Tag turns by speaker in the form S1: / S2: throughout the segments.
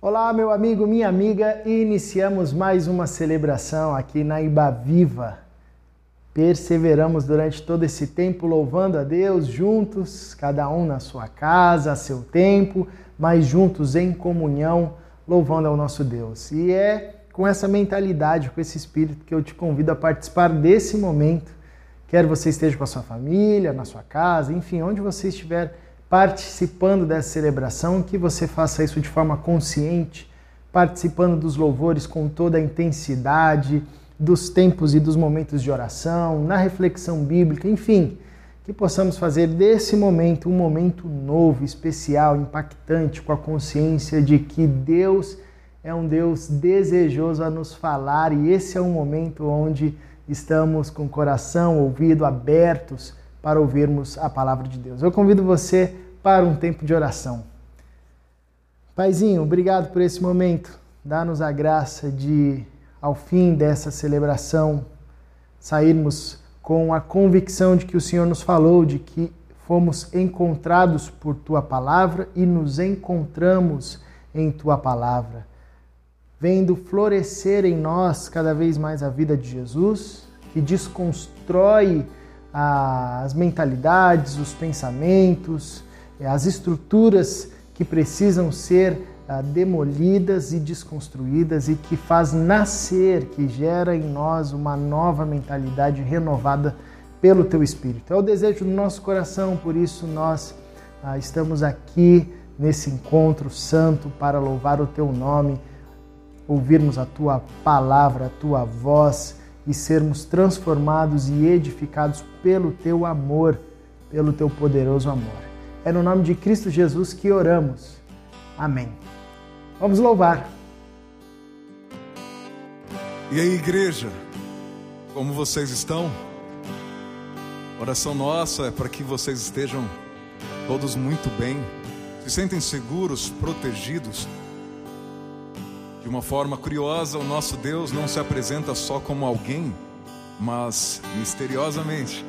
S1: Olá, meu amigo, minha amiga, iniciamos mais uma celebração aqui na Iba Viva. Perseveramos durante todo esse tempo louvando a Deus juntos, cada um na sua casa, a seu tempo, mas juntos em comunhão, louvando ao nosso Deus. E é com essa mentalidade, com esse espírito que eu te convido a participar desse momento. Quer você esteja com a sua família, na sua casa, enfim, onde você estiver participando dessa celebração, que você faça isso de forma consciente, participando dos louvores com toda a intensidade, dos tempos e dos momentos de oração, na reflexão bíblica, enfim, que possamos fazer desse momento um momento novo, especial, impactante, com a consciência de que Deus é um Deus desejoso a nos falar e esse é um momento onde estamos com o coração, ouvido abertos para ouvirmos a palavra de Deus. Eu convido você para um tempo de oração. Paizinho, obrigado por esse momento. Dá-nos a graça de, ao fim dessa celebração, sairmos com a convicção de que o Senhor nos falou, de que fomos encontrados por tua palavra e nos encontramos em tua palavra, vendo florescer em nós cada vez mais a vida de Jesus, que desconstrói as mentalidades, os pensamentos, as estruturas que precisam ser ah, demolidas e desconstruídas e que faz nascer, que gera em nós uma nova mentalidade renovada pelo teu Espírito. É o desejo do nosso coração, por isso nós ah, estamos aqui nesse encontro santo para louvar o teu nome, ouvirmos a tua palavra, a tua voz e sermos transformados e edificados pelo teu amor, pelo teu poderoso amor. É no nome de Cristo Jesus que oramos. Amém. Vamos louvar.
S2: E aí, igreja, como vocês estão? oração nossa é para que vocês estejam todos muito bem, se sentem seguros, protegidos de uma forma curiosa, o nosso Deus não se apresenta só como alguém, mas misteriosamente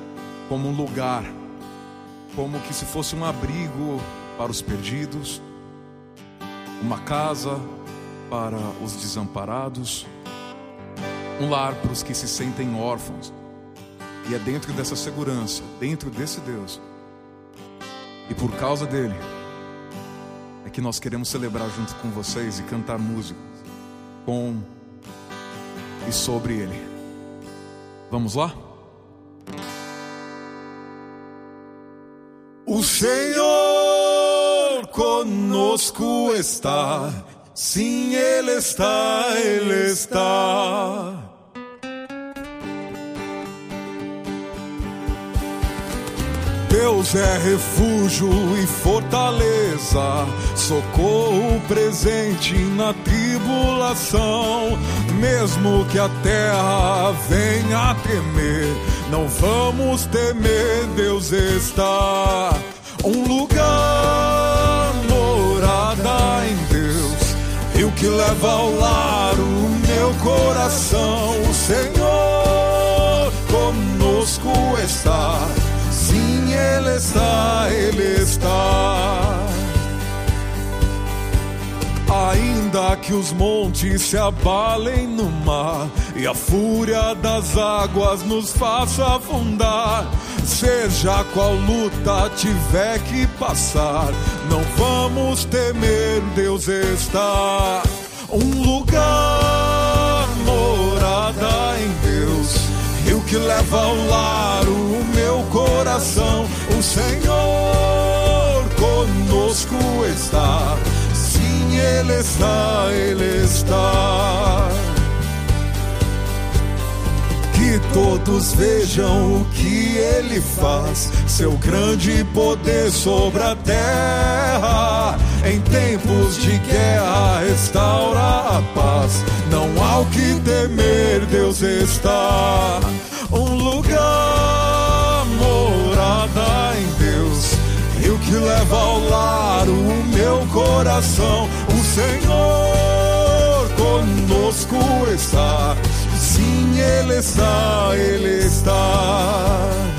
S2: como um lugar, como que se fosse um abrigo para os perdidos, uma casa para os desamparados, um lar para os que se sentem órfãos. E é dentro dessa segurança, dentro desse Deus, e por causa dele, é que nós queremos celebrar junto com vocês e cantar música com e sobre ele. Vamos lá? O Senhor conosco está, sim, Ele está, Ele está. Deus é refúgio e fortaleza, socorro presente na tribulação. Mesmo que a terra venha a tremer, não vamos temer, Deus está. Um lugar, morada em Deus, rio que leva ao lar o meu coração. O Senhor conosco está ele está, Ele está. Ainda que os montes se abalem no mar e a fúria das águas nos faça afundar, seja qual luta tiver que passar, não vamos temer, Deus está. Um lugar, que leva ao lar o meu coração. O Senhor conosco está. Sim, Ele está, Ele está. Que todos vejam o que Ele faz, seu grande poder sobre a terra. Em tempos de guerra, restaura a paz. Não há o que temer, Deus está. Um lugar, morada em Deus, rio que leva ao lar o meu coração. O Senhor conosco está, sim, Ele está, Ele está.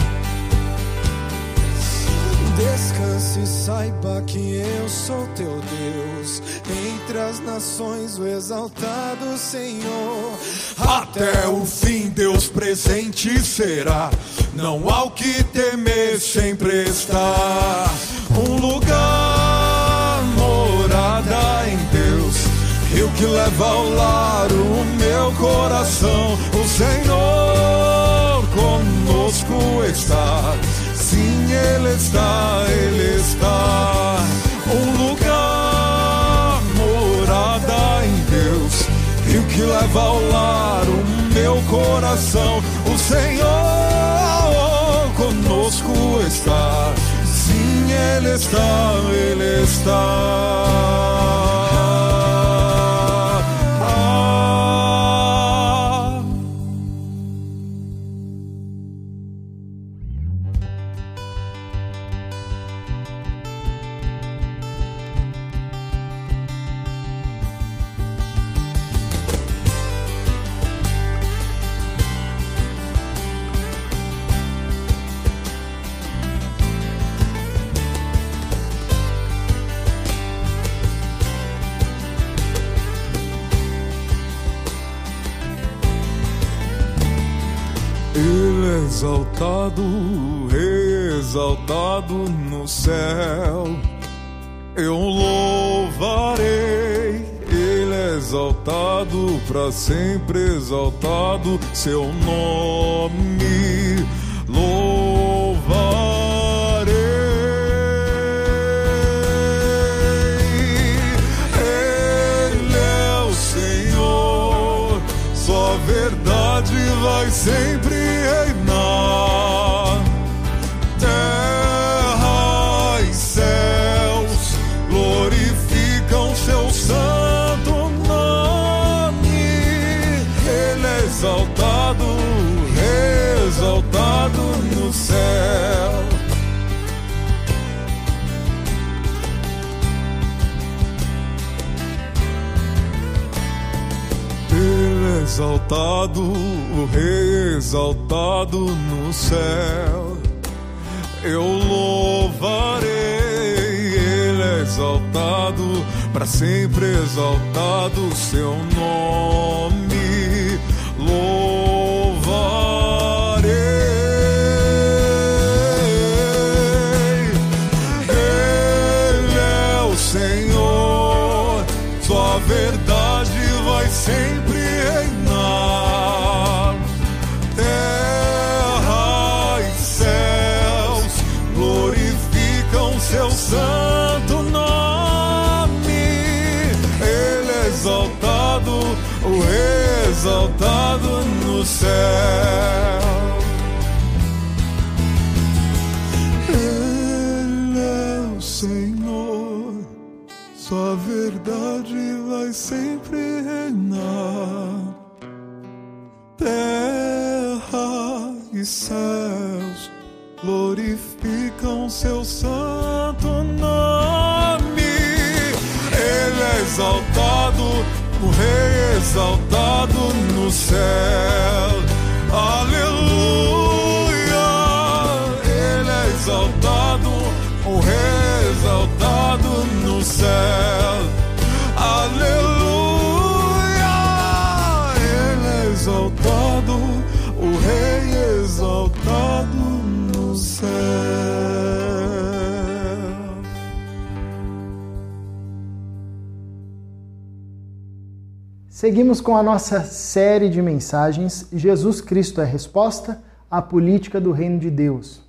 S3: Descanse e saiba que eu sou teu Deus. Entra das nações, o exaltado Senhor.
S2: Até o fim, Deus presente será. Não há o que temer, sempre está. Um lugar, morada em Deus. Rio que leva ao lar o meu coração. O Senhor conosco está. Ele está, Ele está. Um lugar, morada em Deus. Rio que leva ao lar o meu coração. O Senhor conosco está. Sim, Ele está, Ele está. Exaltado, exaltado no céu. Eu louvarei, Ele é exaltado, para sempre exaltado, seu nome louvarei. Ele é o Senhor, sua verdade vai sempre exaltado, o rei exaltado no céu. Eu louvarei, ele é exaltado, para sempre exaltado seu nome. Louvarei. Ele é o Senhor, sua verdade vai sempre santo nome. Ele é exaltado, o exaltado no céu. Ele é o Senhor, sua verdade vai sempre reinar. Terra e céus glorificam seu santo exaltado no céu. Aleluia! Ele é exaltado, o Rei exaltado no céu.
S1: Seguimos com a nossa série de mensagens Jesus Cristo é resposta à política do reino de Deus.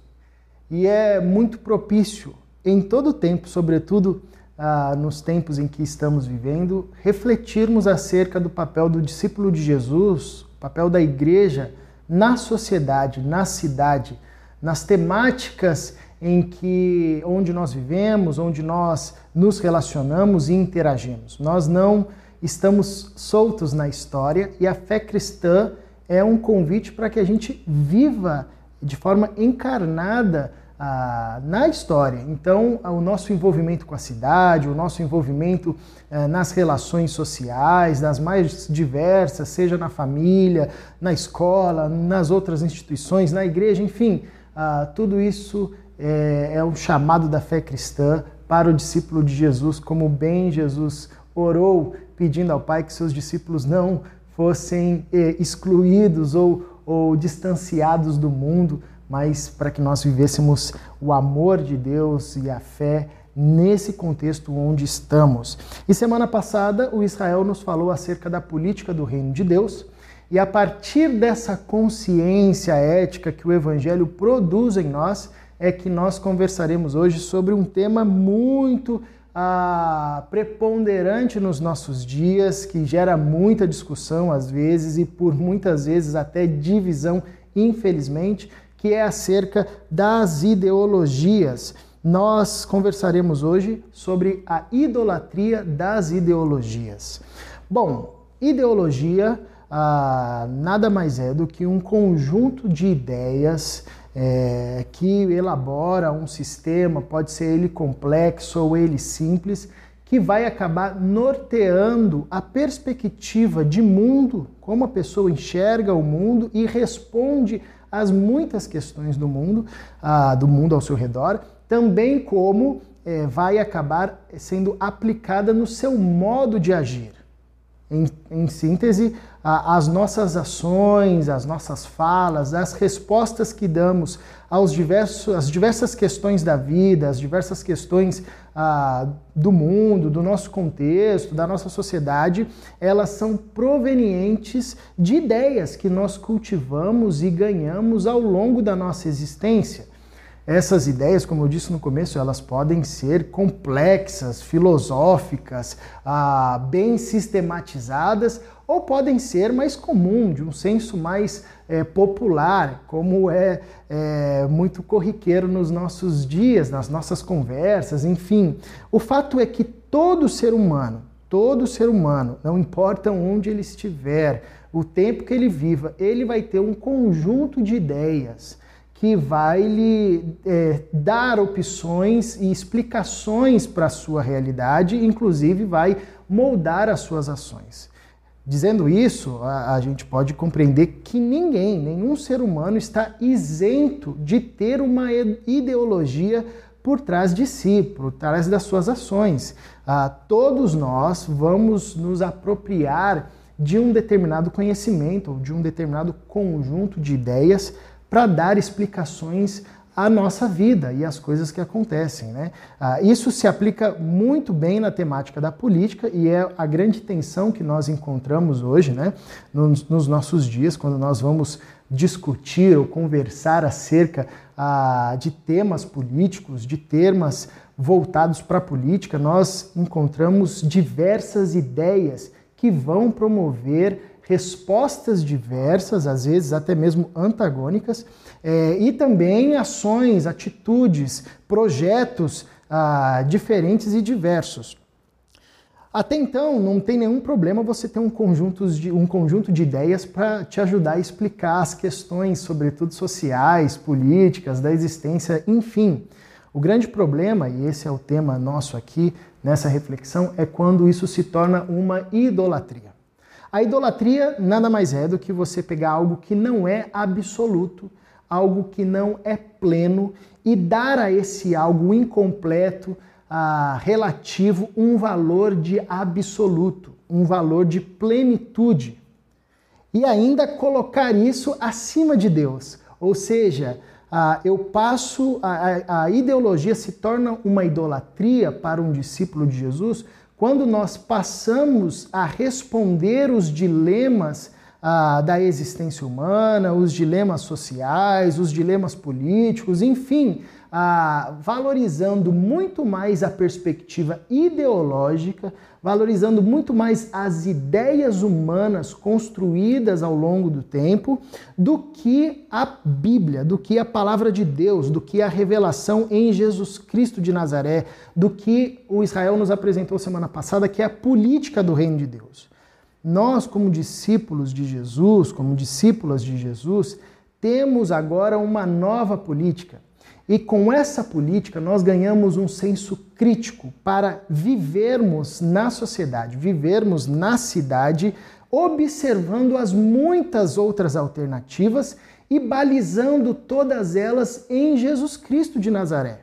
S1: E é muito propício em todo o tempo, sobretudo ah, nos tempos em que estamos vivendo, refletirmos acerca do papel do discípulo de Jesus, o papel da igreja na sociedade, na cidade, nas temáticas em que onde nós vivemos, onde nós nos relacionamos e interagimos. Nós não estamos soltos na história e a fé cristã é um convite para que a gente viva de forma encarnada ah, na história. Então, o nosso envolvimento com a cidade, o nosso envolvimento eh, nas relações sociais, nas mais diversas, seja na família, na escola, nas outras instituições, na igreja, enfim, ah, tudo isso é, é um chamado da fé cristã para o discípulo de Jesus, como bem Jesus orou pedindo ao Pai que seus discípulos não fossem eh, excluídos ou, ou distanciados do mundo, mas para que nós vivêssemos o amor de Deus e a fé nesse contexto onde estamos. E semana passada o Israel nos falou acerca da política do reino de Deus, e a partir dessa consciência ética que o evangelho produz em nós, é que nós conversaremos hoje sobre um tema muito ah, preponderante nos nossos dias, que gera muita discussão às vezes e por muitas vezes até divisão, infelizmente, que é acerca das ideologias. Nós conversaremos hoje sobre a idolatria das ideologias. Bom, ideologia ah, nada mais é do que um conjunto de ideias é, que elabora um sistema, pode ser ele complexo ou ele simples, que vai acabar norteando a perspectiva de mundo, como a pessoa enxerga o mundo e responde às muitas questões do mundo, do mundo ao seu redor, também como é, vai acabar sendo aplicada no seu modo de agir. Em, em síntese, as nossas ações, as nossas falas, as respostas que damos aos diversos, às diversas questões da vida, as diversas questões ah, do mundo, do nosso contexto, da nossa sociedade, elas são provenientes de ideias que nós cultivamos e ganhamos ao longo da nossa existência. Essas ideias, como eu disse no começo, elas podem ser complexas, filosóficas, ah, bem sistematizadas, ou podem ser mais comum, de um senso mais é, popular, como é, é muito corriqueiro nos nossos dias, nas nossas conversas, enfim. O fato é que todo ser humano, todo ser humano, não importa onde ele estiver, o tempo que ele viva, ele vai ter um conjunto de ideias que vai lhe é, dar opções e explicações para a sua realidade, inclusive vai moldar as suas ações. Dizendo isso, a, a, gente pode compreender que ninguém, nenhum ser humano está isento de ter uma ideologia por trás de si, por trás das suas ações. Ah, todos nós vamos nos apropriar de um determinado conhecimento de um determinado conjunto de ideias para dar explicações à nossa vida e às coisas que acontecem. Né? Ah, isso se aplica muito bem na temática da política e é a grande tensão que nós encontramos hoje, né? nos, nos nossos dias, quando nós vamos discutir ou conversar acerca ah, de temas políticos, de temas voltados para a política, nós encontramos diversas ideias que vão promover respostas diversas, às vezes até mesmo antagônicas, é, e também ações, atitudes, projetos ah, diferentes e diversos. Até então, não tem nenhum problema você ter um conjunto de, um conjunto de ideias para te ajudar a explicar as questões, sobretudo sociais, políticas, da existência, enfim. O grande problema, e esse é o tema nosso aqui nessa reflexão, é quando isso se torna uma idolatria. A idolatria nada mais é do que você pegar algo que não é absoluto, algo que não é pleno e dar a esse algo incompleto, ah, relativo, um valor de absoluto, um valor de plenitude. E ainda colocar isso acima de Deus. Ou seja, ah, eu passo, a, a ideologia se torna uma idolatria para um discípulo de Jesus quando nós passamos a responder os dilemas ah, da existência humana, os dilemas sociais, os dilemas políticos, enfim, ah, valorizando muito mais a perspectiva ideológica, valorizando muito mais as ideias humanas construídas ao longo do tempo, do que a Bíblia, do que a palavra de Deus, do que a revelação em Jesus Cristo de Nazaré, do que o Israel nos apresentou semana passada, que é a política do reino de Deus. Nós, como discípulos de Jesus, como discípulas de Jesus, temos agora uma nova política e com essa política, nós ganhamos um senso crítico para vivermos na sociedade, vivermos na cidade, observando as muitas outras alternativas e balizando todas elas em Jesus Cristo de Nazaré.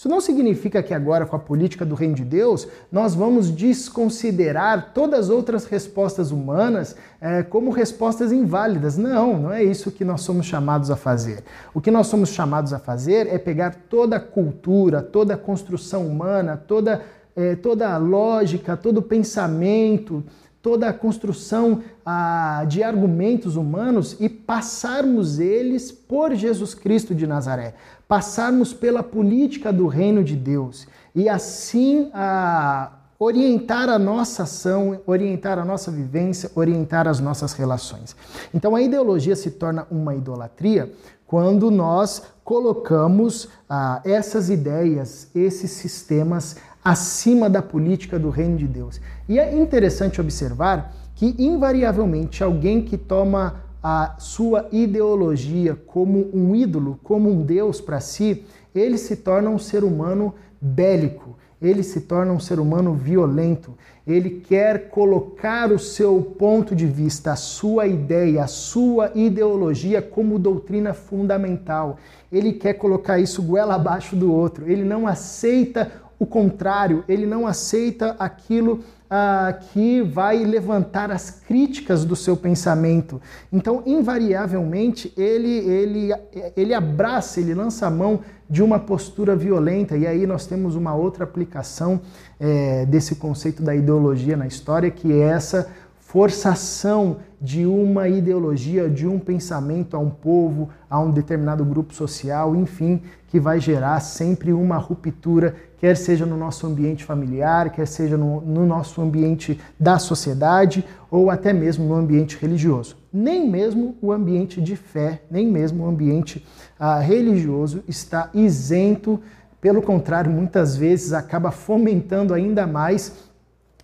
S1: Isso não significa que agora, com a política do reino de Deus, nós vamos desconsiderar todas as outras respostas humanas é, como respostas inválidas. Não, não é isso que nós somos chamados a fazer. O que nós somos chamados a fazer é pegar toda a cultura, toda a construção humana, toda, é, toda a lógica, todo o pensamento, toda a construção ah, de argumentos humanos e passarmos eles por Jesus Cristo de Nazaré, passarmos pela política do reino de Deus e assim ah, orientar a nossa ação, orientar a nossa vivência, orientar as nossas relações. Então a ideologia se torna uma idolatria quando nós colocamos ah, essas ideias, esses sistemas acima da política do reino de Deus. E é interessante observar que, invariavelmente, alguém que toma a sua ideologia como um ídolo, como um Deus para si, ele se torna um ser humano bélico, ele se torna um ser humano violento, ele quer colocar o seu ponto de vista, a sua ideia, a sua ideologia como doutrina fundamental. Ele quer colocar isso goela abaixo do outro, ele não aceita o contrário, ele não aceita aquilo ah, que vai levantar as críticas do seu pensamento. Então, invariavelmente, ele, ele, ele abraça, ele lança a mão de uma postura violenta, e aí nós temos uma outra aplicação é, desse conceito da ideologia na história, que é essa forçação de uma ideologia, de um pensamento a um povo, a um determinado grupo social, enfim, que vai gerar sempre uma ruptura, quer seja no nosso ambiente familiar, quer seja no, no nosso ambiente da sociedade ou até mesmo no ambiente religioso. Nem mesmo o ambiente de fé, nem mesmo o ambiente ah, religioso está isento, pelo contrário, muitas vezes acaba fomentando ainda mais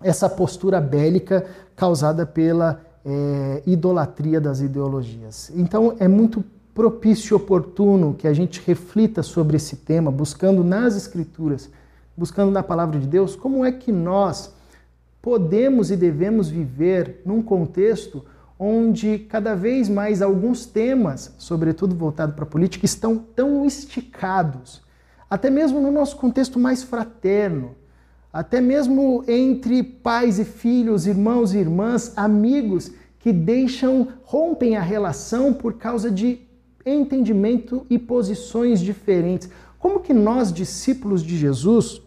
S1: essa postura bélica causada pela é, idolatria das ideologias. Então é muito propício e oportuno que a gente reflita sobre esse tema, buscando nas Escrituras, buscando na palavra de Deus, como é que nós podemos e devemos viver num contexto onde cada vez mais alguns temas, sobretudo voltados para a política, estão tão esticados, até mesmo no nosso contexto mais fraterno até mesmo entre pais e filhos, irmãos e irmãs, amigos que deixam, rompem a relação por causa de entendimento e posições diferentes. Como que nós, discípulos de Jesus,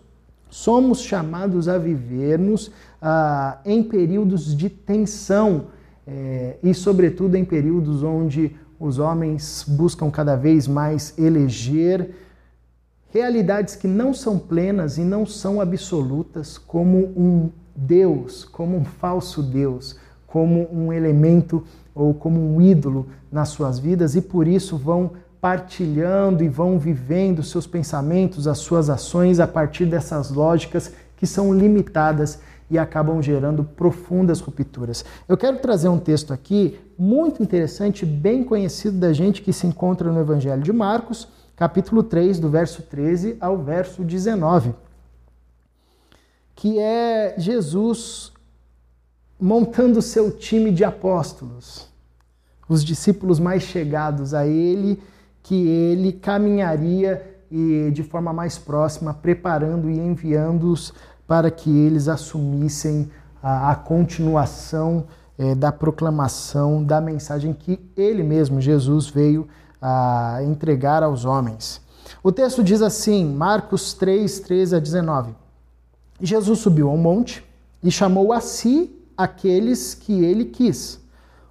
S1: somos chamados a vivermos ah, em períodos de tensão eh, e, sobretudo, em períodos onde os homens buscam cada vez mais eleger realidades que não são plenas e não são absolutas, como um Deus, como um falso Deus, como um elemento ou como um ídolo nas suas vidas e por isso vão partilhando e vão vivendo seus pensamentos, as suas ações a partir dessas lógicas que são limitadas e acabam gerando profundas rupturas. Eu quero trazer um texto aqui muito interessante, bem conhecido da gente que se encontra no Evangelho de Marcos, capítulo 3, do verso 13 ao verso 19, que é Jesus montando seu time de apóstolos, os discípulos mais chegados a ele, que ele caminharia e de forma mais próxima, preparando e enviando-os para que eles assumissem a, a continuação é, da proclamação da mensagem que ele mesmo, Jesus, veio a entregar aos homens. O texto diz assim, Marcos 3, 13 a 19: Jesus subiu ao monte e chamou a si aqueles que ele quis,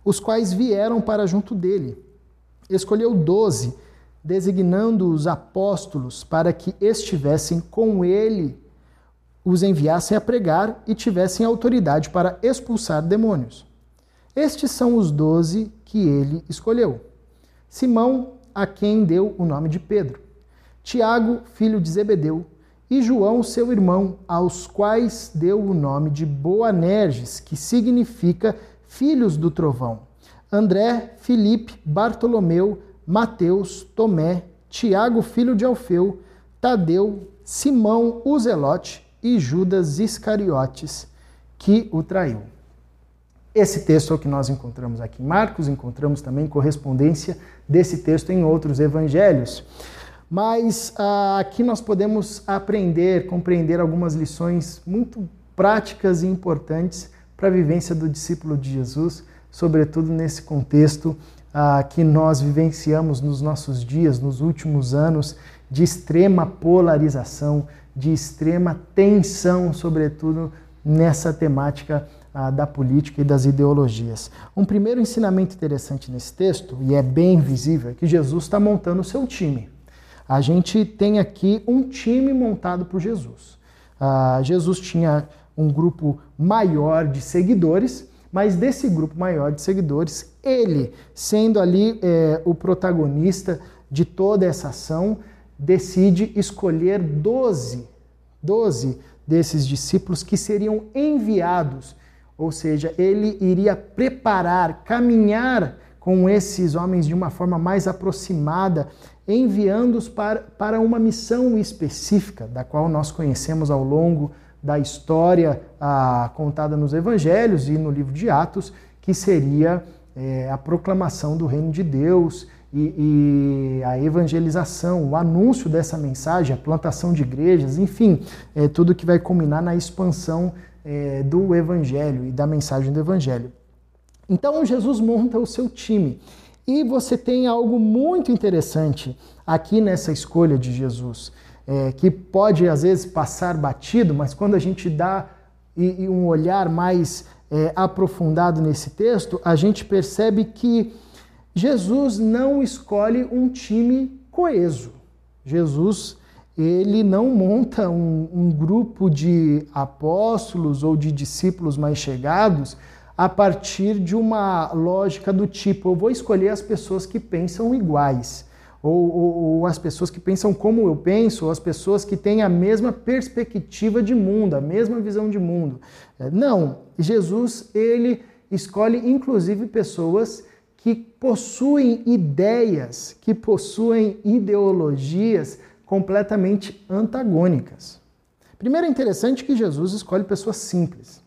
S1: os quais vieram para junto dele. Escolheu doze, designando os apóstolos para que estivessem com ele, os enviassem a pregar e tivessem autoridade para expulsar demônios. Estes são os doze que ele escolheu Simão, a quem deu o nome de Pedro, Tiago, filho de Zebedeu, e João, seu irmão, aos quais deu o nome de Boanerges, que significa filhos do trovão. André, Filipe, Bartolomeu, Mateus, Tomé, Tiago, filho de Alfeu, Tadeu, Simão, o Zelote e Judas Iscariotes, que o traiu. Esse texto é o que nós encontramos aqui em Marcos, encontramos também correspondência desse texto em outros evangelhos. Mas ah, aqui nós podemos aprender, compreender algumas lições muito práticas e importantes para a vivência do discípulo de Jesus, sobretudo nesse contexto ah, que nós vivenciamos nos nossos dias, nos últimos anos, de extrema polarização, de extrema tensão, sobretudo nessa temática ah, da política e das ideologias. Um primeiro ensinamento interessante nesse texto, e é bem visível, é que Jesus está montando o seu time. A gente tem aqui um time montado por Jesus. Ah, Jesus tinha um grupo maior de seguidores, mas desse grupo maior de seguidores, ele, sendo ali é, o protagonista de toda essa ação, decide escolher 12, 12 desses discípulos que seriam enviados, ou seja, ele iria preparar, caminhar com esses homens de uma forma mais aproximada, enviando-os para, para uma missão específica, da qual nós conhecemos ao longo da história ah, contada nos evangelhos e no livro de Atos, que seria é, a proclamação do reino de Deus e, e, a evangelização, o anúncio dessa mensagem, a plantação de igrejas, enfim, é, tudo que vai culminar na expansão é, do evangelho e da mensagem do evangelho. Então Jesus monta o seu time. E você tem algo muito interessante aqui nessa escolha de Jesus, é, que pode às vezes passar batido, mas quando a gente dá e, e um olhar mais é, aprofundado nesse texto, a gente percebe que Jesus não escolhe um time coeso. Jesus ele não monta um, um, grupo de apóstolos ou de discípulos mais chegados a partir de uma lógica do tipo: eu vou escolher as pessoas que pensam iguais, ou, ou, ou as pessoas que pensam como eu penso, ou as pessoas que têm a mesma perspectiva de mundo, a mesma visão de mundo. Não, Jesus ele escolhe inclusive pessoas que possuem ideias, que possuem ideologias completamente antagônicas. Primeiro é interessante que Jesus escolhe pessoas simples.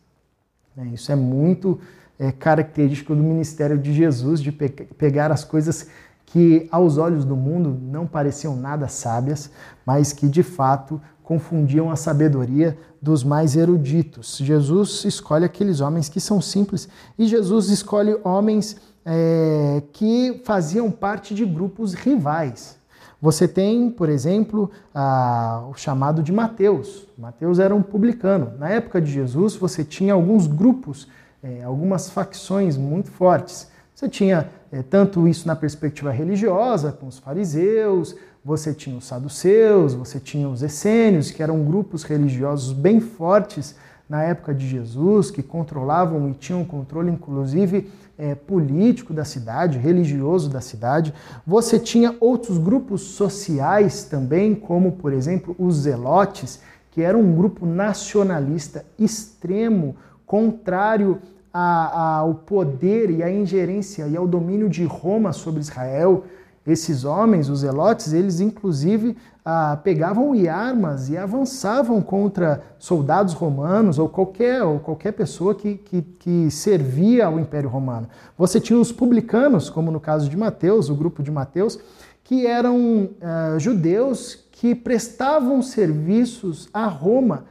S1: Né? Isso é muito é, característico do ministério de Jesus, de pe pegar as coisas que aos olhos do mundo não pareciam nada sábias, mas que de fato confundiam a sabedoria dos mais eruditos. Jesus escolhe aqueles homens que são simples e Jesus escolhe homens é, que faziam parte de grupos rivais. Você tem, por exemplo, a, o chamado de Mateus. Mateus era um publicano. Na época de Jesus, você tinha alguns grupos, é, algumas facções muito fortes. Você tinha é, tanto isso na perspectiva religiosa, com os fariseus, você tinha os saduceus, você tinha os essênios, que eram grupos religiosos bem fortes na época de Jesus, que controlavam e tinham controle, inclusive, é, político da cidade, religioso da cidade. Você tinha outros grupos sociais também, como, por exemplo, os zelotes, que era um grupo nacionalista extremo, contrário ao poder e à ingerência e ao domínio de Roma sobre Israel. Esses homens, os zelotes, eles inclusive ah, pegavam armas e avançavam contra soldados romanos ou qualquer, ou qualquer pessoa que, que, que, servia ao Império Romano. Você tinha os publicanos, como no caso de Mateus, o grupo de Mateus, que eram ah, judeus que prestavam serviços a Roma,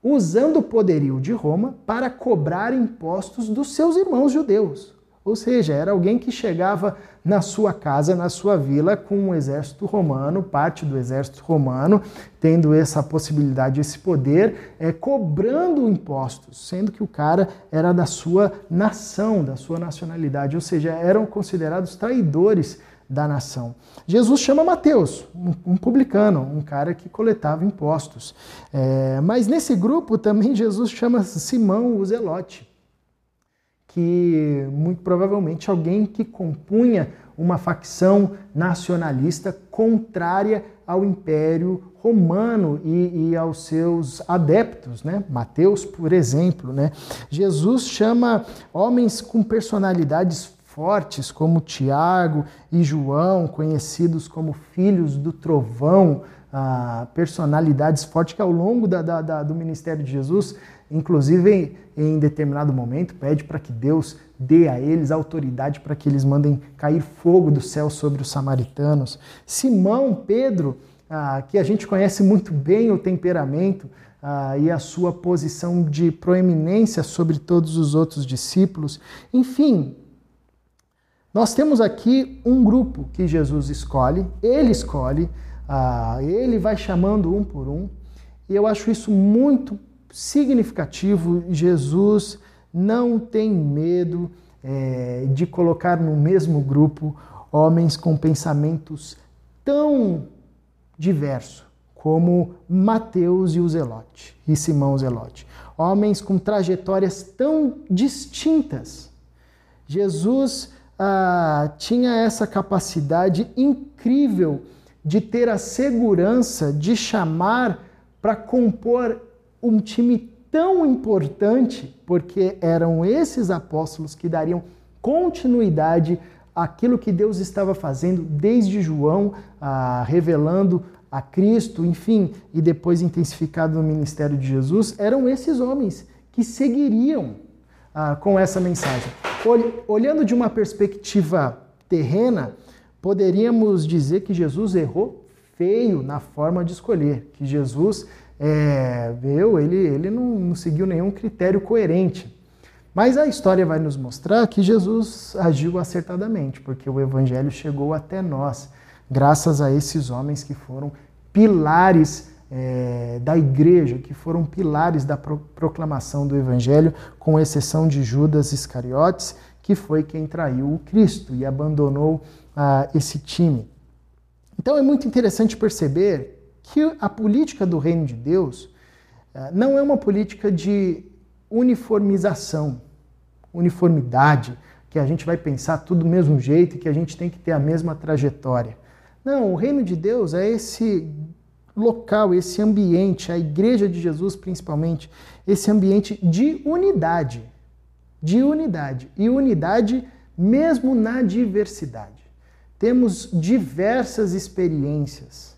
S1: usando o poderio de Roma para cobrar impostos dos seus irmãos judeus. Ou seja, era alguém que chegava na sua casa, na sua vila, com um exército romano, parte do exército romano, tendo essa possibilidade, esse poder, é, cobrando impostos, sendo que o cara era da sua nação, da sua nacionalidade, ou seja, eram considerados traidores da nação. Jesus chama Mateus, um, publicano, um cara que coletava impostos. É, mas nesse grupo também Jesus chama Simão o Zelote que muito provavelmente alguém que compunha uma facção nacionalista contrária ao Império Romano e, e, aos seus adeptos, né? Mateus, por exemplo, né? Jesus chama homens com personalidades fortes como Tiago e João, conhecidos como filhos do trovão, ah, personalidades fortes que ao longo da, da, da, do ministério de Jesus inclusive em determinado momento pede para que Deus dê a eles autoridade para que eles mandem cair fogo do céu sobre os samaritanos. Simão, Pedro, ah, que a gente conhece muito bem o temperamento ah, e a sua posição de proeminência sobre todos os outros discípulos. Enfim, nós temos aqui um grupo que Jesus escolhe, ele escolhe, ah, ele vai chamando um por um, e eu acho isso muito significativo. Jesus não tem medo é, de colocar no mesmo grupo homens com pensamentos tão diversos como Mateus e o Zelote, e Simão Zelote. Homens com trajetórias tão distintas. Jesus ah, tinha essa capacidade incrível de ter a segurança de chamar para compor um time tão importante, porque eram esses apóstolos que dariam continuidade àquilo que Deus estava fazendo desde João, ah, revelando a Cristo, enfim, e depois intensificado no ministério de Jesus, eram esses homens que seguiriam ah, com essa mensagem. Olhando de uma perspectiva terrena, poderíamos dizer que Jesus errou feio na forma de escolher, que Jesus é, eu, ele, ele não, não seguiu nenhum critério coerente. Mas a história vai nos mostrar que Jesus agiu acertadamente, porque o evangelho chegou até nós, graças a esses homens que foram pilares é, da igreja, que foram pilares da pro proclamação do evangelho, com exceção de Judas Iscariotes, que foi quem traiu o Cristo e abandonou ah, esse time. Então é muito interessante perceber que a política do reino de Deus eh, não é uma política de uniformização, uniformidade, que a gente vai pensar tudo do mesmo jeito e que a gente tem que ter a mesma trajetória. Não, o reino de Deus é esse local, esse ambiente, a igreja de Jesus principalmente, esse ambiente de unidade. De unidade. E unidade mesmo na diversidade. Temos diversas experiências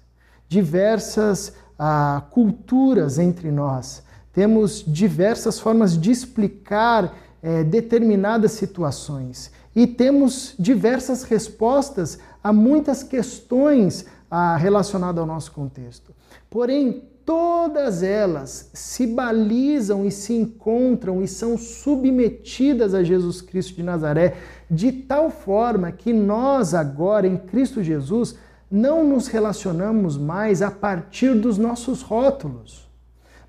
S1: diversas ah, culturas entre nós, temos diversas formas de explicar eh, determinadas situações e temos diversas respostas a muitas questões ah, relacionadas ao nosso contexto. Porém, todas elas se balizam e se encontram e são submetidas a Jesus Cristo de Nazaré de tal forma que nós agora em Cristo Jesus não nos relacionamos mais a partir dos nossos rótulos,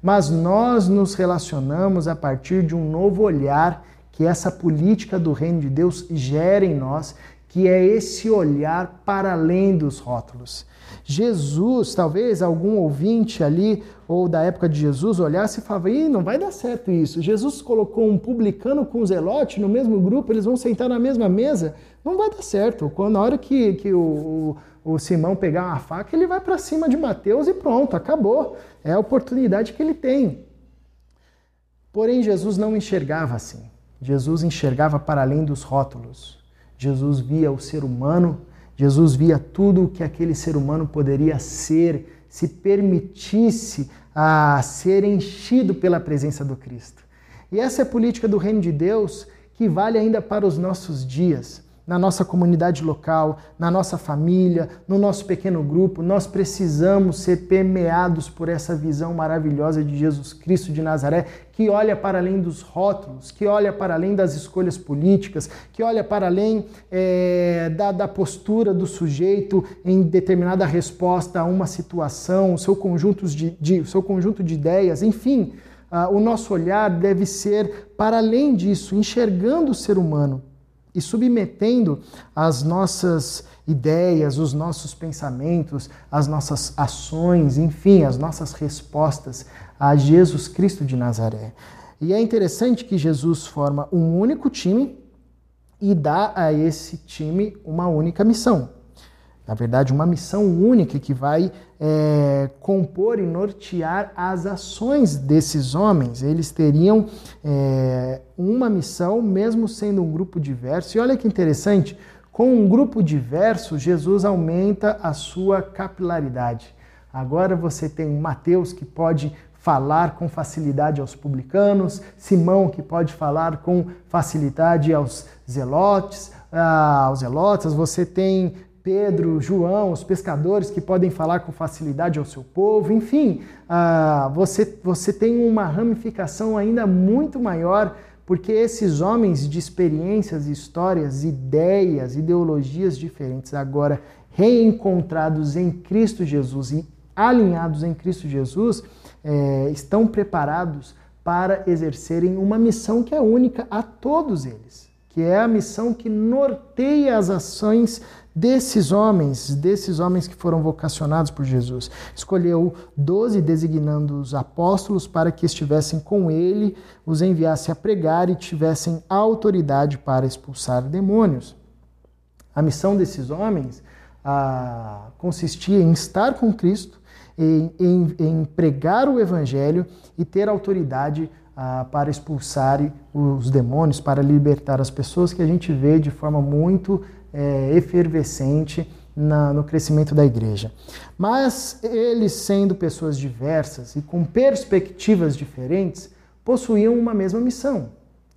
S1: mas nós nos relacionamos a partir de um novo olhar que essa política do reino de Deus gera em nós, que é esse olhar para além dos rótulos. Jesus, talvez algum ouvinte ali ou da época de Jesus olhasse e falava: Ih, não vai dar certo isso. Jesus colocou um publicano com um zelote no mesmo grupo, eles vão sentar na mesma mesa. Não vai dar certo. Quando, na hora que, que o, o Simão pegar uma faca, ele vai para cima de Mateus e pronto, acabou. É a oportunidade que ele tem. Porém, Jesus não enxergava assim. Jesus enxergava para além dos rótulos. Jesus via o ser humano, Jesus via tudo o que aquele ser humano poderia ser se permitisse a ser enchido pela presença do Cristo. E essa é a política do reino de Deus que vale ainda para os nossos dias na nossa comunidade local, na nossa família, no nosso pequeno grupo. Nós precisamos ser permeados por essa visão maravilhosa de Jesus Cristo de Nazaré, que olha para além dos rótulos, que olha para além das escolhas políticas, que olha para além é, da, da postura do sujeito em determinada resposta a uma situação, o seu conjunto de, de, seu conjunto de ideias, enfim. Uh, o nosso olhar deve ser para além disso, enxergando o ser humano e submetendo as nossas ideias, os nossos pensamentos, as nossas ações, enfim, as nossas respostas a Jesus Cristo de Nazaré. E é interessante que Jesus forma um único time e dá a esse time uma única missão na verdade, uma missão única que vai é, compor e nortear as ações desses homens. Eles teriam é, uma missão, mesmo sendo um grupo diverso. E olha que interessante, com um grupo diverso, Jesus aumenta a sua capilaridade. Agora você tem Mateus que pode falar com facilidade aos publicanos, Simão que pode falar com facilidade aos zelotes, ah, aos zelotas, você tem Pedro, João, os pescadores que podem falar com facilidade ao seu povo, enfim, ah, você, você tem uma ramificação ainda muito maior, porque esses homens de experiências, histórias, ideias, ideologias diferentes, agora reencontrados em Cristo Jesus e alinhados em Cristo Jesus, é, estão preparados para exercerem uma missão que é única a todos eles, que é a missão que norteia as ações desses homens, desses homens que foram vocacionados por Jesus. Escolheu doze, designando os apóstolos para que estivessem com ele, os enviasse a pregar e tivessem autoridade para expulsar demônios. A missão desses homens ah, consistia em estar com Cristo, em, em, em pregar o evangelho e ter autoridade ah, para expulsar os demônios, para libertar as pessoas, que a gente vê de forma muito é, efervescente na, no crescimento da igreja. Mas eles, sendo pessoas diversas e com perspectivas diferentes, possuíam uma mesma missão.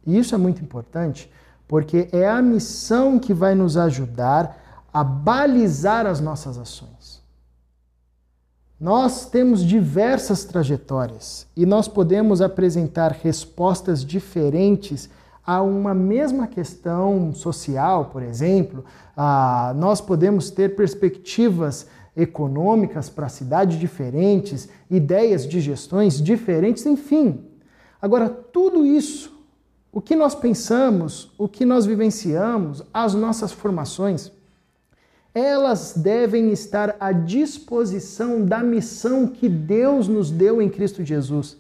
S1: E isso é muito importante, porque é a missão que vai nos ajudar a balizar as nossas ações. Nós temos diversas trajetórias e nós podemos apresentar respostas diferentes a uma mesma questão social, por exemplo, ah, nós podemos ter perspectivas econômicas para a cidade diferentes, ideias de gestões diferentes, enfim. Agora, tudo isso, o que nós pensamos, o que nós vivenciamos, as nossas formações, elas devem estar à disposição da missão que Deus nos deu em Cristo Jesus,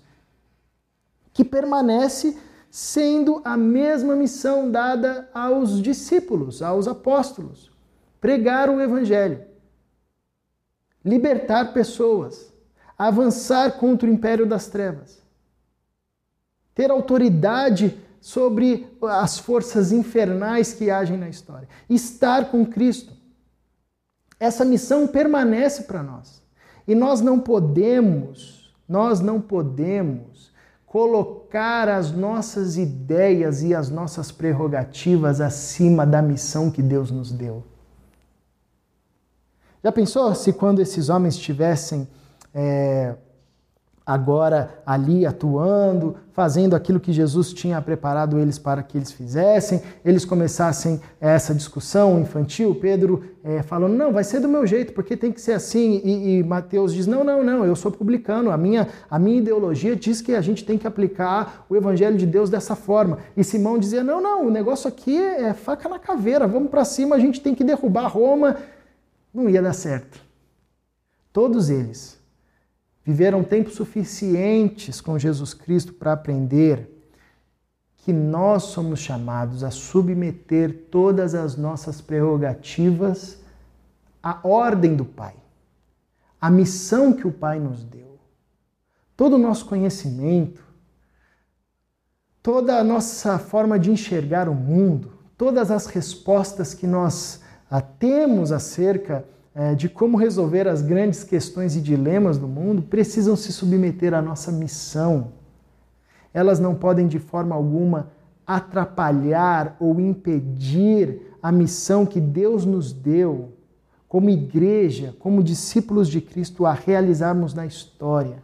S1: que permanece sendo a mesma missão dada aos discípulos, aos apóstolos: pregar o evangelho, libertar pessoas, avançar contra o império das trevas, ter autoridade sobre as forças infernais que agem na história, estar com Cristo. Essa missão permanece para nós. E nós não podemos, nós não podemos colocar as nossas ideias e as nossas prerrogativas acima da missão que Deus nos deu. Já pensou se quando esses homens tivessem é, agora ali atuando, fazendo aquilo que Jesus tinha preparado eles para que eles fizessem, eles começassem essa discussão infantil, Pedro é, falando, não, vai ser do meu jeito, porque tem que ser assim, e, e Mateus diz, não, não, não, eu sou publicano, a minha, a minha ideologia diz que a gente tem que aplicar o evangelho de Deus dessa forma, e Simão dizia, não, não, o negócio aqui é faca na caveira, vamos para cima, a gente tem que derrubar Roma, não ia dar certo. Todos eles viveram tempo suficientes com Jesus Cristo para aprender que nós somos chamados a submeter todas as nossas prerrogativas à ordem do Pai, à missão que o Pai nos deu. Todo o nosso conhecimento, toda a nossa forma de enxergar o mundo, todas as respostas que nós temos acerca de como resolver as grandes questões e dilemas do mundo precisam se submeter à nossa missão. Elas não podem de forma alguma atrapalhar ou impedir a missão que Deus nos deu como igreja, como discípulos de Cristo, a realizarmos na história,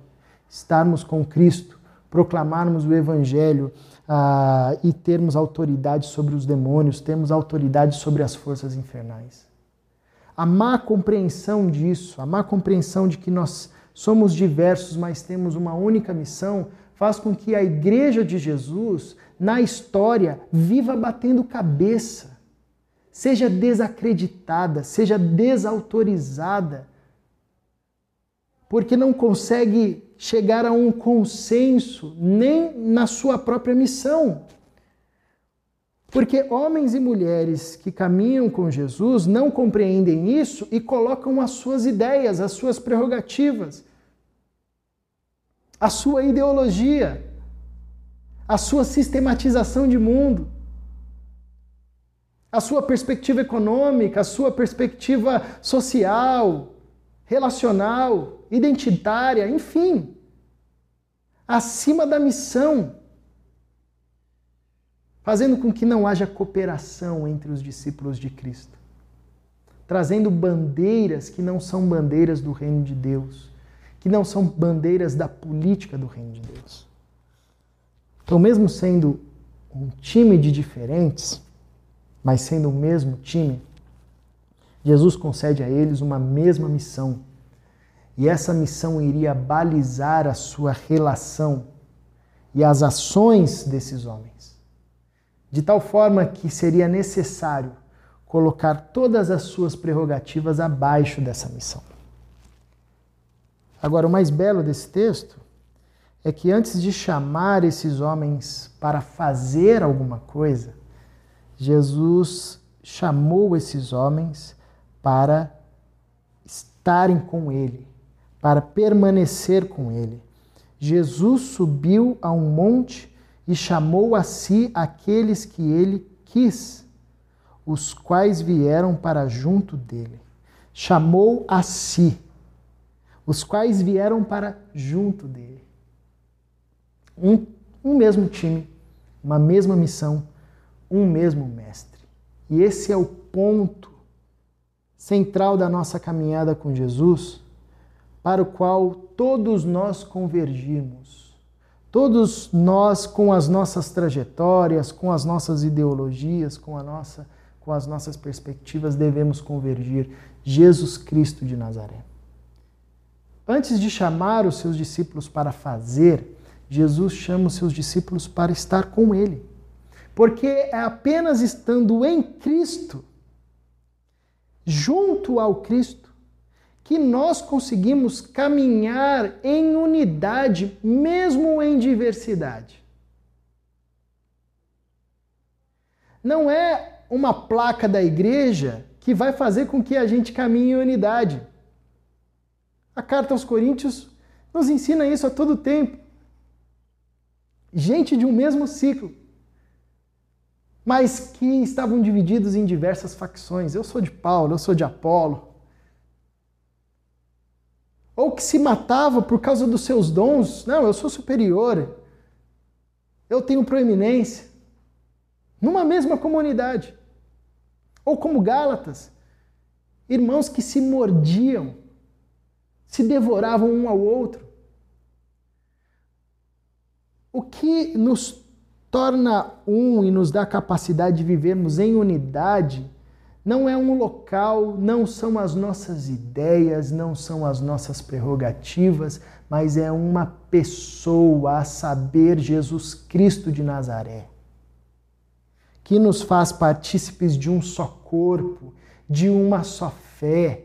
S1: estarmos com Cristo, proclamarmos o Evangelho ah, e termos autoridade sobre os demônios, termos autoridade sobre as forças infernais. A má compreensão disso, a má compreensão de que nós somos diversos, mas temos uma única missão, faz com que a igreja de Jesus, na história, viva batendo cabeça, seja desacreditada, seja desautorizada, porque não consegue chegar a um consenso nem na sua própria missão. Porque homens e mulheres que caminham com Jesus não compreendem isso e colocam as suas ideias, as suas prerrogativas, a sua ideologia, a sua sistematização de mundo, a sua perspectiva econômica, a sua perspectiva social, relacional, identitária, enfim. acima da missão, fazendo com que não haja cooperação entre os discípulos de Cristo, trazendo bandeiras que não são bandeiras do reino de Deus, que não são bandeiras da política do reino de Deus. Então, mesmo sendo um time de diferentes, mas sendo o mesmo time, Jesus concede a eles uma mesma missão. E essa missão iria balizar a sua relação e as ações desses homens. De tal forma que seria necessário colocar todas as suas prerrogativas abaixo dessa missão. Agora, o mais belo desse texto é que antes de chamar esses homens para fazer alguma coisa, Jesus chamou esses homens para estarem com Ele, para permanecer com Ele. Jesus subiu a um monte e chamou a si aqueles que ele quis, os quais vieram para junto dele. Chamou a si, os quais vieram para junto dele. Um, um mesmo time, uma mesma missão, um mesmo mestre. E esse é o ponto central da nossa caminhada com Jesus, para o qual todos nós convergimos. Todos nós, com as nossas trajetórias, com as nossas ideologias, com, a nossa, com as nossas perspectivas, devemos convergir. Jesus Cristo de Nazaré. Antes de chamar os seus discípulos para fazer, Jesus chama os seus discípulos para estar com Ele. Porque é apenas estando em Cristo junto ao Cristo, que nós conseguimos caminhar em unidade, mesmo em diversidade. Não é uma placa da igreja que vai fazer com que a gente caminhe em unidade. A carta aos Coríntios nos ensina isso a todo tempo. Gente de um mesmo ciclo mas que estavam divididos em diversas facções. Eu sou de Paulo, eu sou de Apolo. Ou que se matava por causa dos seus dons. Não, eu sou superior. Eu tenho proeminência. Numa mesma comunidade. Ou como Gálatas, irmãos que se mordiam, se devoravam um ao outro. O que nos torna um e nos dá a capacidade de vivermos em unidade, não é um local, não são as nossas ideias, não são as nossas prerrogativas, mas é uma pessoa, a saber, Jesus Cristo de Nazaré, que nos faz partícipes de um só corpo, de uma só fé,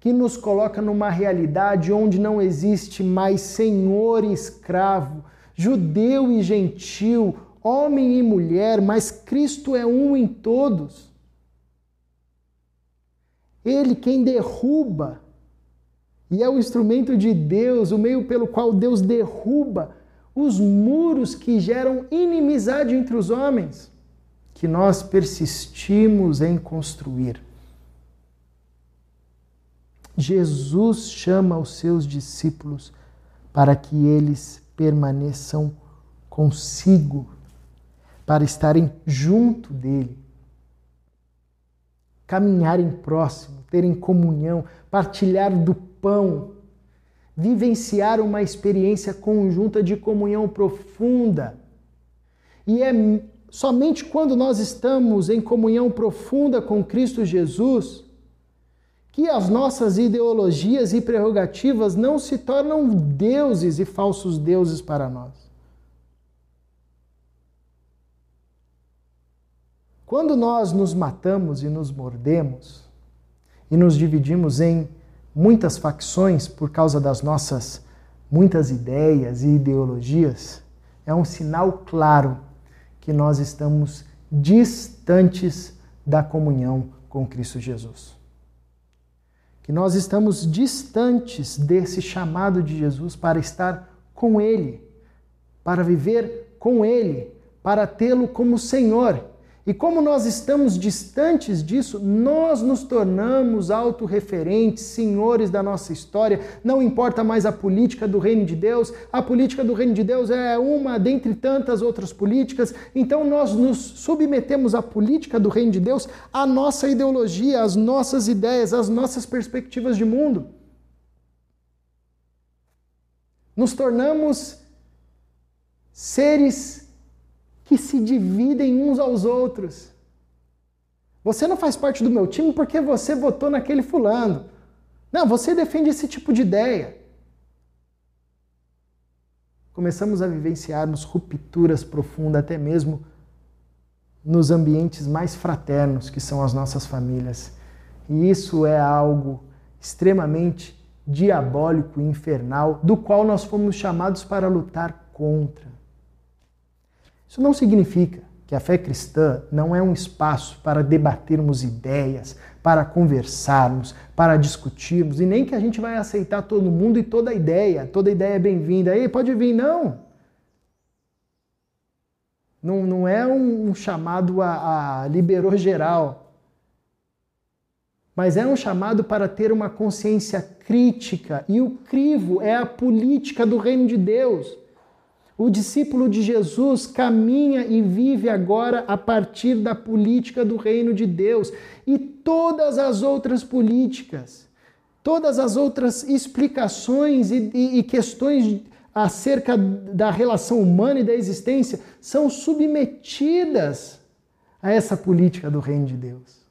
S1: que nos coloca numa realidade onde não existe mais senhor e escravo, judeu e gentil, homem e mulher, mas Cristo é um em todos. Ele quem derruba, e é o instrumento de Deus, o meio pelo qual Deus derruba os muros que geram inimizade entre os homens, que nós persistimos em construir. Jesus chama os seus discípulos para que eles permaneçam consigo, para estarem junto dele, caminharem próximo, terem comunhão, partilhar do pão, vivenciar uma experiência conjunta de comunhão profunda. E é somente quando nós estamos em comunhão profunda com Cristo Jesus que as nossas ideologias e prerrogativas não se tornam deuses e falsos deuses para nós. Quando nós nos matamos e nos mordemos e nos dividimos em muitas facções por causa das nossas muitas ideias e ideologias, é um sinal claro que nós estamos distantes da comunhão com Cristo Jesus. Que nós estamos distantes desse chamado de Jesus para estar com Ele, para viver com Ele, para tê-lo como Senhor E como nós estamos distantes disso, nós nos tornamos autorreferentes, senhores da nossa história. Não importa mais a política do reino de Deus, a política do reino de Deus é uma dentre tantas outras políticas. Então nós nos submetemos à política do reino de Deus, à nossa ideologia, às nossas ideias, às nossas perspectivas de mundo. Nos tornamos seres que se dividem uns aos outros. Você não faz parte do meu time porque você votou naquele fulano. Não, você defende esse tipo de ideia. Começamos a vivenciarmos rupturas profundas, até mesmo nos ambientes mais fraternos, que são as nossas famílias. E isso é algo extremamente diabólico e infernal, do qual nós fomos chamados para lutar contra. Isso não significa que a fé cristã não é um espaço para debatermos ideias, para conversarmos, para discutirmos, e nem que a gente vai aceitar todo mundo e toda ideia, toda ideia é bem-vinda. Aí pode vir, não. Não, não é um, um chamado a, a liberou geral, mas é um chamado para ter uma consciência crítica, e o crivo é a política do reino de Deus. O discípulo de Jesus caminha e vive agora a partir da política do reino de Deus e todas as outras políticas, todas as outras explicações e, e, e questões acerca da relação humana e da existência são submetidas a essa política do reino de Deus.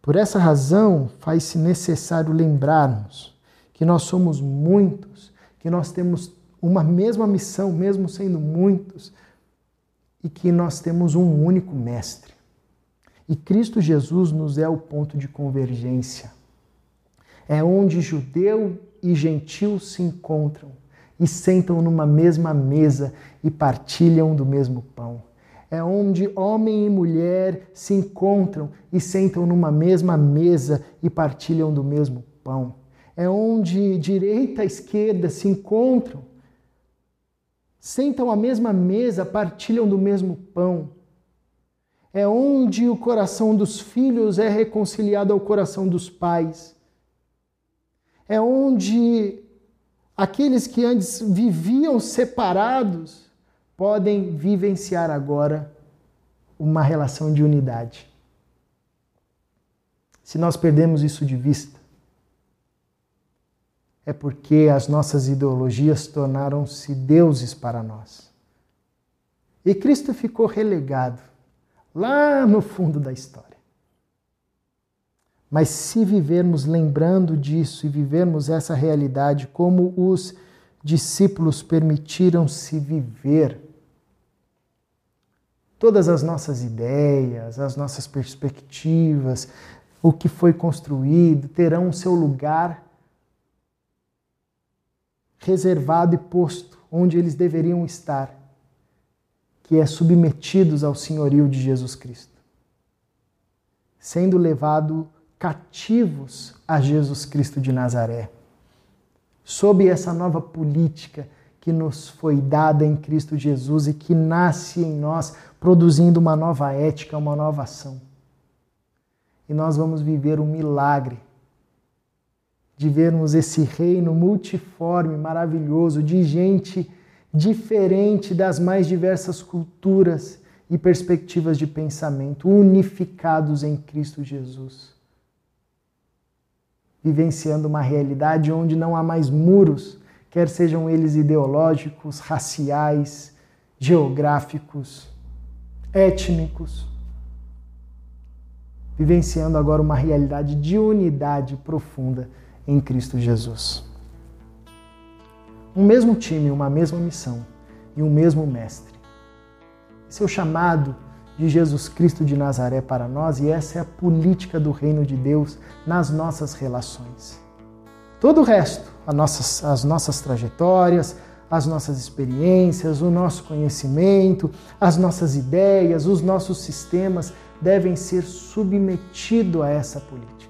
S1: Por essa razão, faz-se necessário lembrarmos que nós somos muitos, que nós temos uma mesma missão, mesmo sendo muitos, e que nós temos um único Mestre. E Cristo Jesus nos é o ponto de convergência. É onde judeu e gentil se encontram e sentam numa mesma mesa e partilham do mesmo pão. É onde homem e mulher se encontram e sentam numa mesma mesa e partilham do mesmo pão é onde direita e esquerda se encontram, sentam à mesma mesa, partilham do mesmo pão. É onde o coração dos filhos é reconciliado ao coração dos pais. É onde aqueles que antes viviam separados podem vivenciar agora uma relação de unidade. Se nós perdemos isso de vista, é porque as nossas ideologias tornaram-se deuses para nós. E Cristo ficou relegado lá no fundo da história. Mas se vivermos lembrando disso e vivermos essa realidade como os discípulos permitiram-se viver, todas as nossas ideias, as nossas perspectivas, o que foi construído terão o seu lugar reservado e posto onde eles deveriam estar, que é submetidos ao senhorio de Jesus Cristo, sendo levado cativos a Jesus Cristo de Nazaré, sob essa nova política que nos foi dada em Cristo Jesus e que nasce em nós, produzindo uma nova ética, uma nova ação. E nós vamos viver um milagre de vermos esse reino multiforme, maravilhoso, de gente diferente das mais diversas culturas e perspectivas de pensamento, unificados em Cristo Jesus. Vivenciando uma realidade onde não há mais muros, quer sejam eles ideológicos, raciais, geográficos, étnicos. Vivenciando agora uma realidade de unidade profunda em Cristo Jesus. Um mesmo time, uma mesma missão e um mesmo mestre. Esse é o chamado de Jesus Cristo de Nazaré para nós e essa é a política do reino de Deus nas nossas relações. Todo o resto, as nossas, as nossas trajetórias, as nossas experiências, o nosso conhecimento, as nossas ideias, os nossos sistemas devem ser submetidos a essa política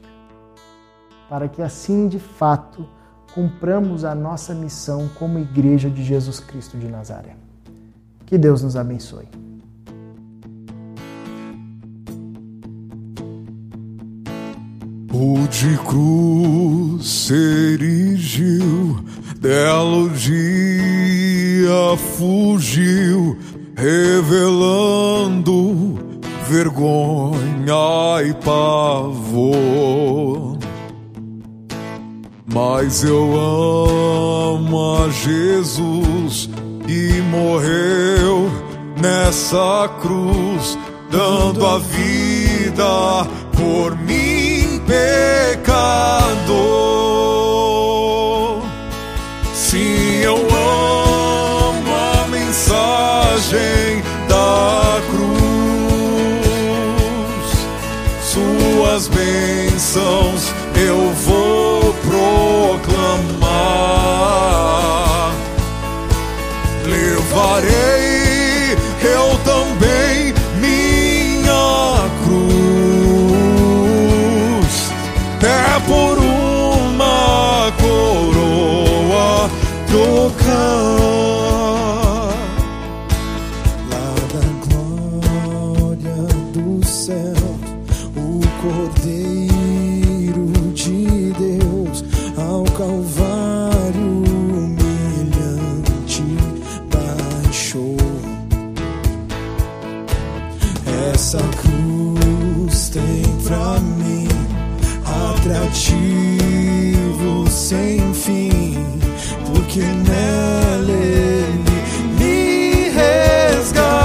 S1: para que assim de fato cumpramos a nossa missão como Igreja de Jesus Cristo de Nazaré. Que Deus nos abençoe.
S2: O de cruz erigiu, dela o dia fugiu, revelando vergonha e pavor. Mas eu amo a Jesus e morreu nessa cruz, dando a vida por mim, pecador. Sim, eu amo a mensagem da cruz, suas bênçãos eu Levarei
S3: atrativo sem fim, porque nela ele me resgatou.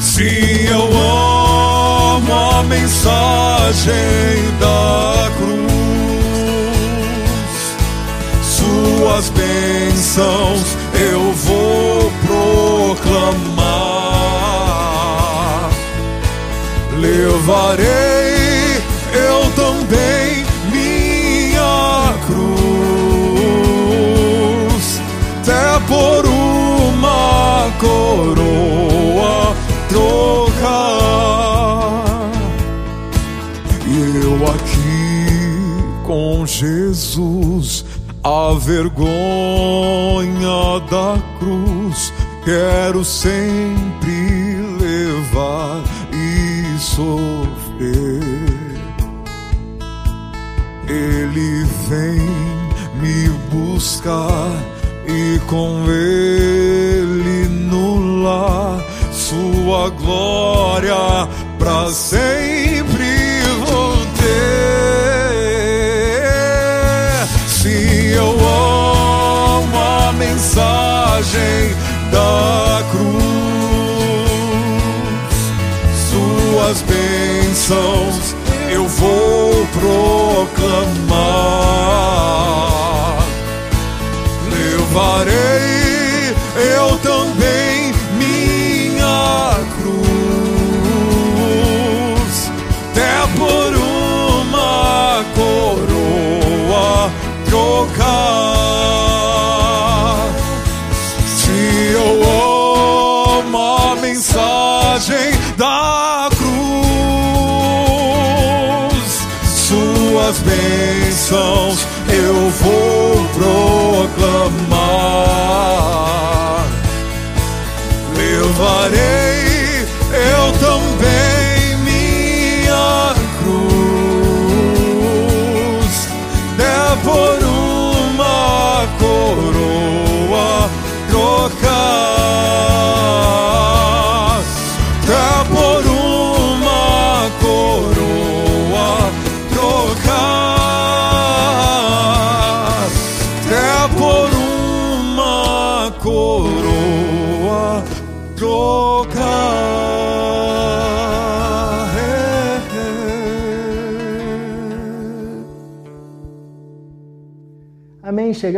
S2: Sim, eu amo a mensagem da cruz. Suas bênçãos Levarei eu também minha cruz, até por uma coroa trocar. E eu aqui com Jesus, a vergonha da cruz, quero sempre levar e sofrer. Ele vem me buscar e com ele no lar sua glória para sempre vou ter. Se eu amo a mensagem da cruz, suas bênçãos eu vou proclamar.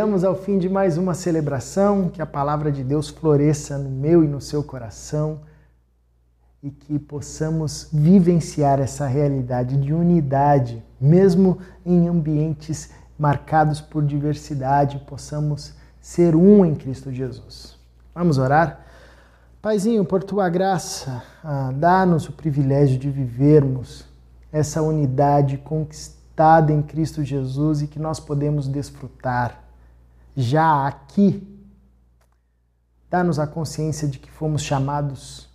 S1: Chegamos ao fim de mais uma celebração. Que a palavra de Deus floresça no meu e no seu coração e que possamos vivenciar essa realidade de unidade, mesmo em ambientes marcados por diversidade, possamos ser um em Cristo Jesus. Vamos orar? Paizinho, por tua graça, ah, dá-nos o privilégio de vivermos essa unidade conquistada em Cristo Jesus e que nós podemos desfrutar já aqui Dá-nos a consciência de que fomos chamados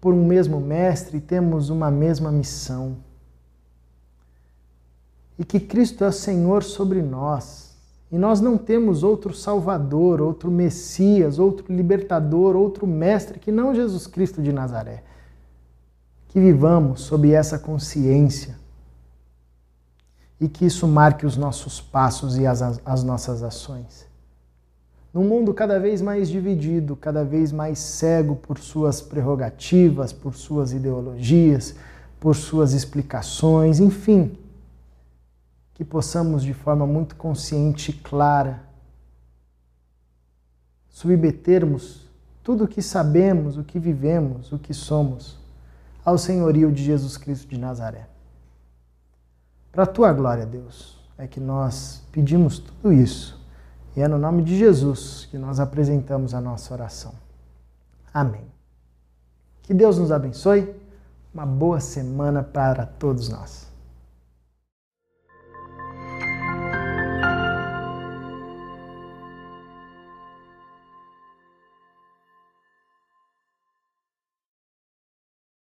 S1: por um mesmo Mestre e temos uma mesma missão. E que Cristo é o Senhor sobre nós. E nós não temos outro Salvador, outro Messias, outro Libertador, outro Mestre que não Jesus Cristo de Nazaré. Que vivamos sob essa consciência e que isso marque os nossos passos e as, as nossas ações. Num mundo cada vez mais dividido, cada vez mais cego por suas prerrogativas, por suas ideologias, por suas explicações, enfim, que possamos de forma muito consciente e clara submetermos tudo o que sabemos, o que vivemos, o que somos, ao senhorio de Jesus Cristo de Nazaré. Para a tua glória, Deus, é que nós pedimos tudo isso. E é no nome de Jesus que nós apresentamos a nossa oração. Amém. Que Deus nos abençoe. Uma boa semana para todos nós.